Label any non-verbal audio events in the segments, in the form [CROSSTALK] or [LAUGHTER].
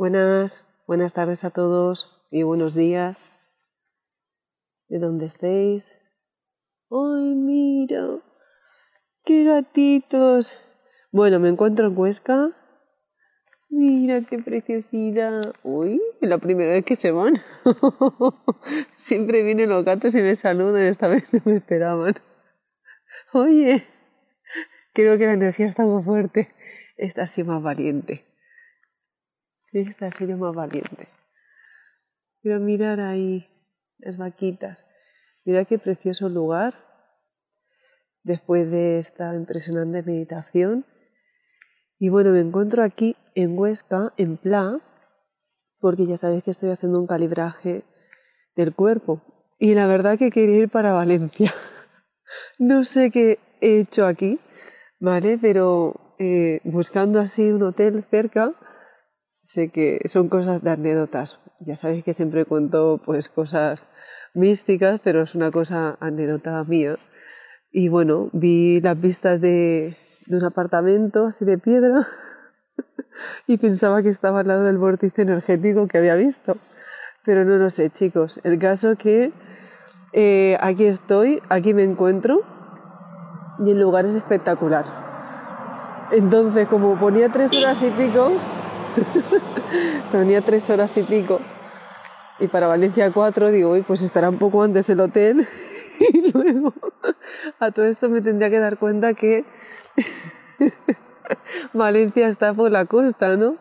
Buenas, buenas tardes a todos y buenos días. De donde estéis. ¡Ay, mira! ¡Qué gatitos! Bueno, me encuentro en Huesca. Mira qué preciosidad. Uy, es la primera vez que se van. [LAUGHS] Siempre vienen los gatos y me saludan, esta vez no me esperaban. Oye, creo que la energía está muy fuerte. Esta sí más valiente. Esta ha sido más valiente. Pero mirar ahí las vaquitas. Mira qué precioso lugar. Después de esta impresionante meditación. Y bueno, me encuentro aquí en Huesca, en Pla, porque ya sabéis que estoy haciendo un calibraje del cuerpo. Y la verdad que quería ir para Valencia. [LAUGHS] No sé qué he hecho aquí, ¿vale? Pero eh, buscando así un hotel cerca, sé que son cosas de anécdotas. Ya sabéis que siempre cuento pues cosas místicas, pero es una cosa anécdota mía. Y bueno, vi las vistas de, de un apartamento así de piedra [LAUGHS] y pensaba que estaba al lado del vórtice energético que había visto. Pero no lo sé, chicos. El caso que eh, aquí estoy, aquí me encuentro y el lugar es espectacular. Entonces, como ponía tres horas y pico, [LAUGHS] ponía tres horas y pico, y para Valencia cuatro, digo, pues estará un poco antes el hotel. [LAUGHS] y luego, a todo esto me tendría que dar cuenta que [LAUGHS] Valencia está por la costa, ¿no?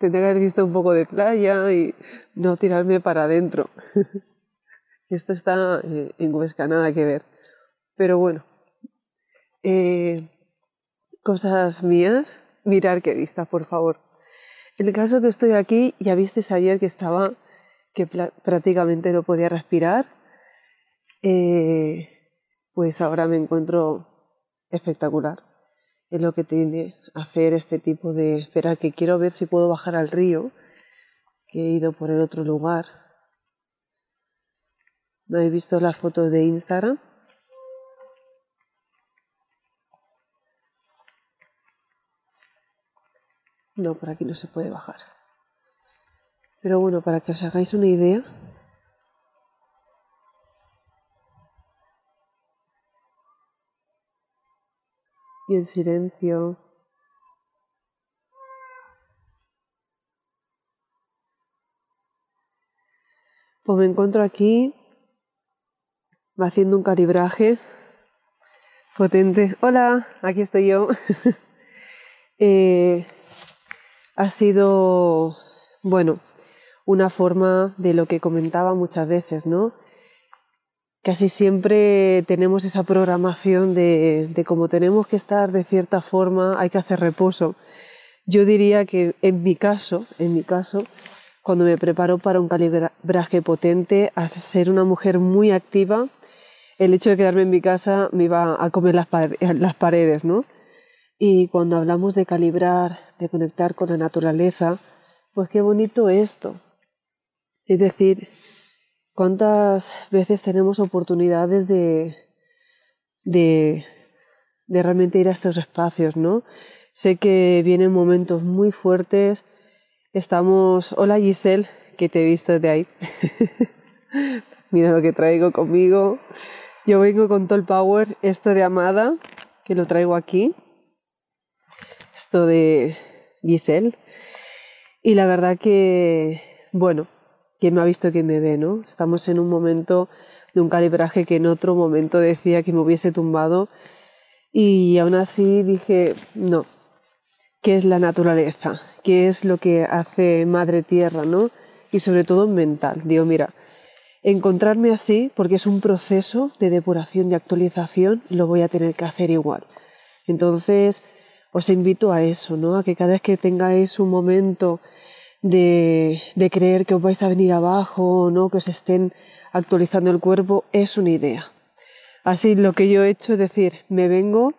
Tendría que haber visto un poco de playa y no tirarme para adentro. [LAUGHS] Esto está eh, en Huesca, nada que ver. Pero bueno, eh, cosas mías, mirar qué vista, por favor. El caso que estoy aquí, ya visteis ayer que estaba, que prácticamente no podía respirar, eh, pues ahora me encuentro espectacular. Es lo que tiene hacer este tipo de esperar, que quiero ver si puedo bajar al río, que he ido por el otro lugar. ¿No he visto las fotos de Instagram? No, por aquí no se puede bajar. Pero bueno, para que os hagáis una idea, y en silencio. Pues me encuentro aquí haciendo un calibraje potente. Hola, aquí estoy yo. [LAUGHS] eh, ha sido, bueno, una forma de lo que comentaba muchas veces, ¿no? Casi siempre tenemos esa programación de, de como tenemos que estar de cierta forma, hay que hacer reposo. Yo diría que en mi caso, en mi caso, cuando me preparo para un calibraje potente, a ser una mujer muy activa, el hecho de quedarme en mi casa me iba a comer las paredes, ¿no? Y cuando hablamos de calibrar, de conectar con la naturaleza, pues qué bonito esto. Es decir, cuántas veces tenemos oportunidades de, de, de realmente ir a estos espacios, ¿no? Sé que vienen momentos muy fuertes. Estamos. Hola Giselle, que te he visto de ahí. [LAUGHS] Mira lo que traigo conmigo. Yo vengo con todo el power, esto de Amada, que lo traigo aquí esto de Giselle. Y la verdad que, bueno, quien me ha visto, quien me ve, ¿no? Estamos en un momento de un calibraje que en otro momento decía que me hubiese tumbado y aún así dije, no, ¿qué es la naturaleza? ¿Qué es lo que hace Madre Tierra, no? Y sobre todo mental. Digo, mira, encontrarme así, porque es un proceso de depuración, de actualización, lo voy a tener que hacer igual. Entonces, os invito a eso, ¿no? A que cada vez que tengáis un momento de, creer que os vais a venir abajo, ¿no? que os estén actualizando el cuerpo, es una idea. Así lo que yo he hecho es decir, me vengo,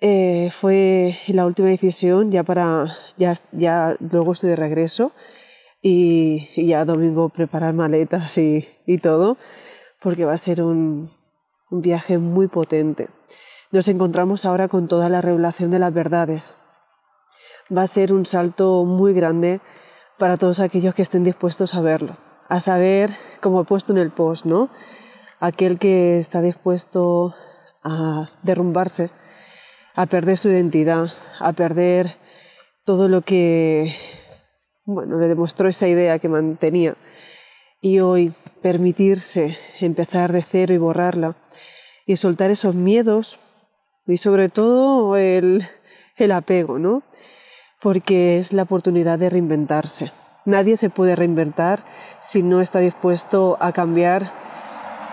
eh, fue la última decisión ya para, ya, ya luego estoy de regreso y, ya domingo preparar maletas y, todo, porque va a ser un viaje muy potente. Nos encontramos ahora con toda la revelación de las verdades. Va a ser un salto muy grande para todos aquellos que estén dispuestos a verlo, a saber, como he puesto en el post, ¿no? aquel que está dispuesto a derrumbarse, a perder su identidad, a perder todo lo que, bueno, le demostró esa idea que mantenía. Y hoy permitirse empezar de cero y borrarla y soltar esos miedos y sobre todo el, el apego, ¿no? Porque es la oportunidad de reinventarse. Nadie se puede reinventar si no está dispuesto a cambiar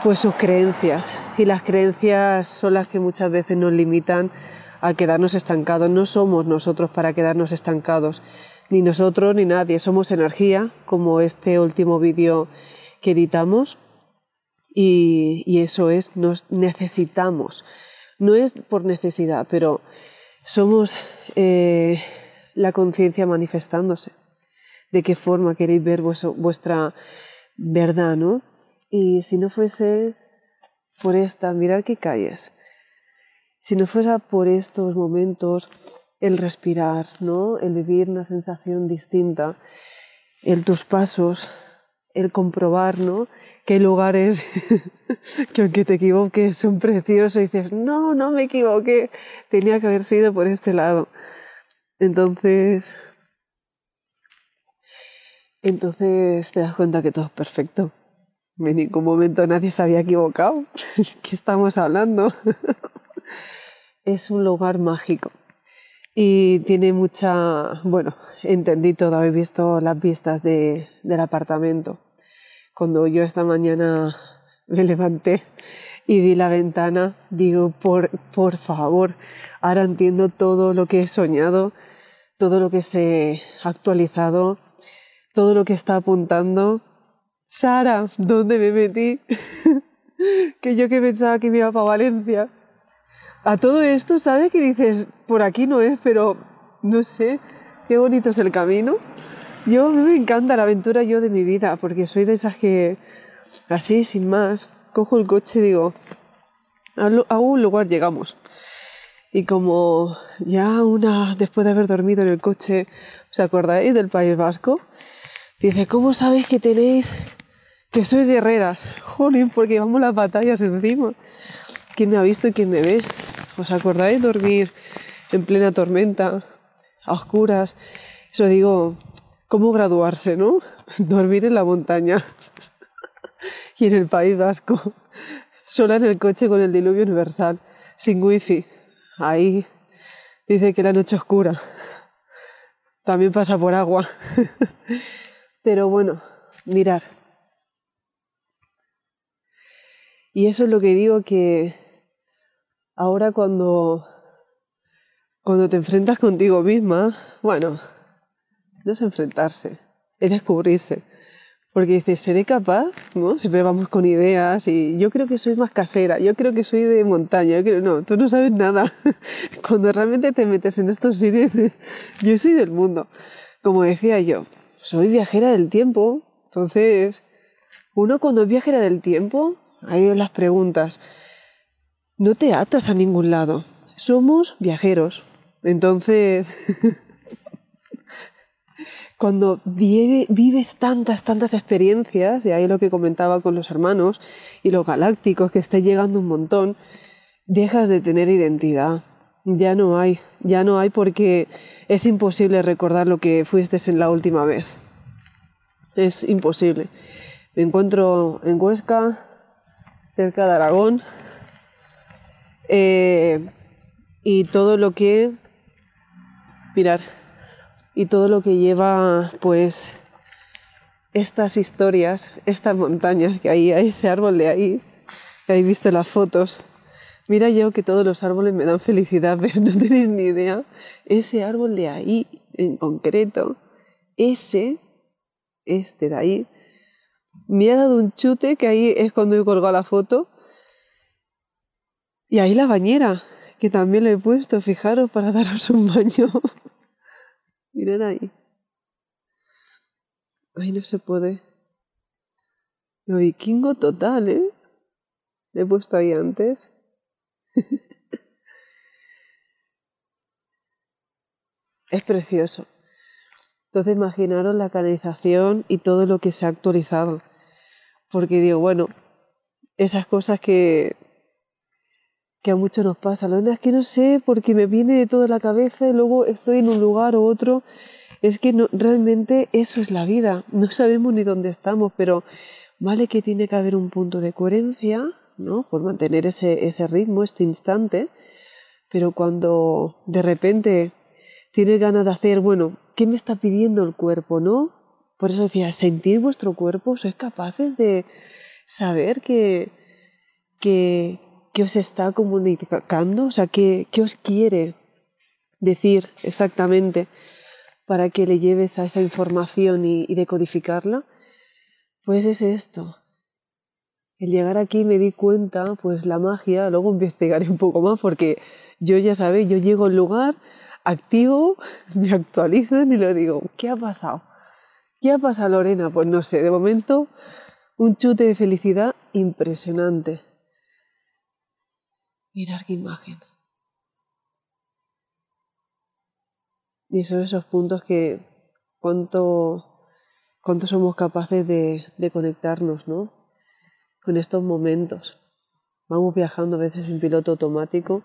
pues sus creencias. Y las creencias son las que muchas veces nos limitan a quedarnos estancados. No somos nosotros para quedarnos estancados, ni nosotros ni nadie. Somos energía, como este último vídeo que editamos. Y, eso es, nos necesitamos. No es por necesidad, pero somos eh, la conciencia manifestándose. De qué forma queréis ver vuestra verdad, ¿no? Y si no fuese por esta, mirar qué calles, si no fuera por estos momentos, el respirar, ¿no? el vivir una sensación distinta, el tus pasos, el comprobar ¿no? que hay lugares [LAUGHS] que aunque te equivoques son preciosos y dices, no, no me equivoqué, tenía que haber sido por este lado. Entonces, entonces te das cuenta que todo es perfecto. En ningún momento nadie se había equivocado. [LAUGHS] ¿Qué estamos hablando? [LAUGHS] es un lugar mágico. Y tiene mucha, bueno, entendí todo, he visto las vistas de, del apartamento. Cuando yo esta mañana me levanté y vi la ventana, digo, por, por favor, ahora entiendo todo lo que he soñado, todo lo que se ha actualizado, todo lo que está apuntando Sara, ¿dónde me metí? [LAUGHS] que yo que pensaba que me iba para Valencia. A todo esto, ¿sabes que dices? Por aquí no es, pero no sé, qué bonito es el camino. Yo me encanta la aventura yo de mi vida, porque soy de esas que, así, sin más, cojo el coche y digo, a un lugar llegamos. Y como ya una, después de haber dormido en el coche, ¿os acordáis del País Vasco? Dice, ¿cómo sabéis que tenéis que soy guerreras? Jolín, porque vamos las batallas encima. ¿Quién me ha visto y quién me ve? ¿Os acordáis dormir en plena tormenta, a oscuras? Eso digo, ¿cómo graduarse, no? [LAUGHS] Dormir en la montaña [LAUGHS] y en el País Vasco, sola en el coche con el diluvio universal, sin wifi. Ahí dice que la noche oscura también pasa por agua. [LAUGHS] Pero bueno, mirar. Y eso es lo que digo que ahora cuando, cuando te enfrentas contigo misma, bueno, no es enfrentarse, es descubrirse. Porque dices, ¿seré capaz? ¿No? Siempre vamos con ideas y yo creo que soy más casera, yo creo que soy de montaña, yo creo, no, tú no sabes nada. [LAUGHS] Cuando realmente te metes en estos sitios, [LAUGHS] yo soy del mundo. Como decía yo, soy viajera del tiempo. Entonces, uno cuando es viajera del tiempo, ahí las preguntas, no te atas a ningún lado. Somos viajeros. Entonces, [LAUGHS] cuando vives tantas, tantas experiencias, y ahí lo que comentaba con los hermanos y los galácticos, que está llegando un montón, dejas de tener identidad. Ya no hay, ya no hay porque es imposible recordar lo que fuiste en la última vez. Es imposible. Me encuentro en Huesca, cerca de Aragón, eh, y todo lo que, mirar, y todo lo que lleva, pues, estas historias, estas montañas que hay, ese árbol de ahí, que habéis visto las fotos, Mira yo que todos los árboles me dan felicidad, [LAUGHS] pero no tenéis ni idea. Ese árbol de ahí, en concreto, ese, este de ahí, me ha dado un chute, que ahí es cuando he colgado la foto. Y ahí la bañera, que también le he puesto, fijaros, para [LAUGHS] daros un baño. Miren ahí. Ahí no se puede. Lo vikingo total, ¿eh? Le he puesto ahí antes. [LAUGHS] es precioso. Entonces imaginaros la canalización y todo lo que se ha actualizado. Porque digo, bueno, esas cosas que, que a muchos nos pasa. La verdad es que no sé porque me viene de toda la cabeza y luego estoy en un lugar u otro. Es que no, realmente eso es la vida. No sabemos ni dónde estamos, pero vale que tiene que haber un punto de coherencia, ¿no? Por mantener ese, ese ritmo, este instante. Pero cuando de repente tienes ganas de hacer, bueno, ¿qué me está pidiendo el cuerpo, no? Por eso decía, sentir vuestro cuerpo, sois capaces de saber que, que, os está comunicando, o sea, que, os quiere decir exactamente para que le lleves a esa información y, y decodificarla, pues es esto. El llegar aquí me di cuenta, pues la magia, luego investigaré un poco más porque yo ya sabéis, yo llego al lugar, activo, [LAUGHS] me actualizan y le digo, ¿qué ha pasado? ¿Qué ha pasado, Lorena? Pues no sé, de momento un chute de felicidad impresionante. Mirar qué imagen. Y son esos puntos que cuánto, cuánto somos capaces de, de conectarnos, ¿no? Con estos momentos. Vamos viajando a veces en piloto automático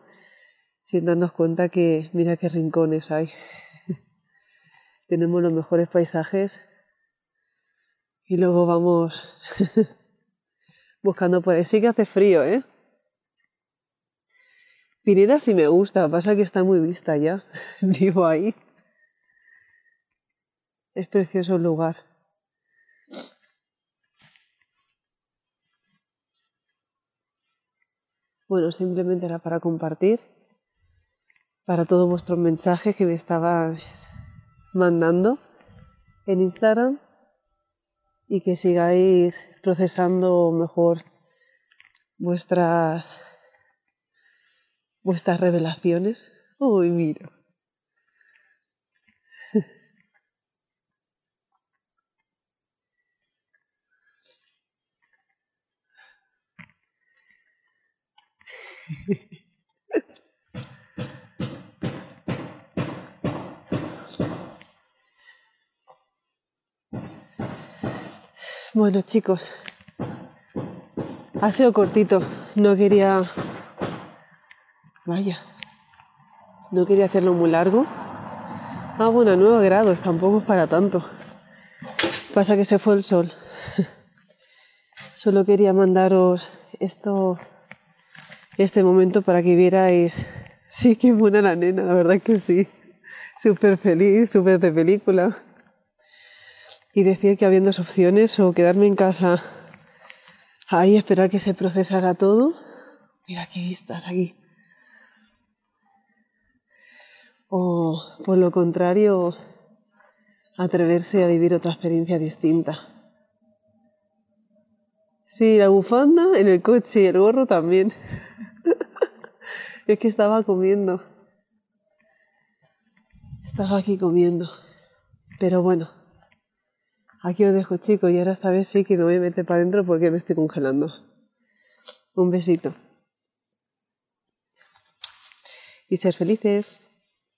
sin darnos cuenta que mira qué rincones hay. [LAUGHS] Tenemos los mejores paisajes y luego vamos [LAUGHS] buscando por ahí. Sí que hace frío, ¿eh? Pineda sí me gusta, pasa que está muy vista ya. [LAUGHS] Vivo ahí. Es precioso el lugar. Bueno, simplemente era para compartir para todos vuestros mensajes que me estabais mandando en Instagram y que sigáis procesando mejor vuestras vuestras revelaciones. Uy, mira. Bueno chicos, ha sido cortito, no quería... Vaya, no quería hacerlo muy largo. Ah, bueno, a 9 grados, tampoco es para tanto. Pasa que se fue el sol. [LAUGHS] Solo quería mandaros esto, este momento para que vierais... [LAUGHS] Sí, qué buena la nena, la verdad que sí. Súper feliz, súper de película y decir que había dos opciones o quedarme en casa ahí esperar que se procesara todo. Mira qué vistas aquí. O por lo contrario, atreverse a vivir otra experiencia distinta. Sí, la bufanda en el coche y el gorro también. [LAUGHS] es que estaba comiendo. Estaba aquí comiendo. Pero bueno, Aquí os dejo chicos y ahora esta vez sí que me voy a meter para adentro porque me estoy congelando. Un besito. Y ser felices.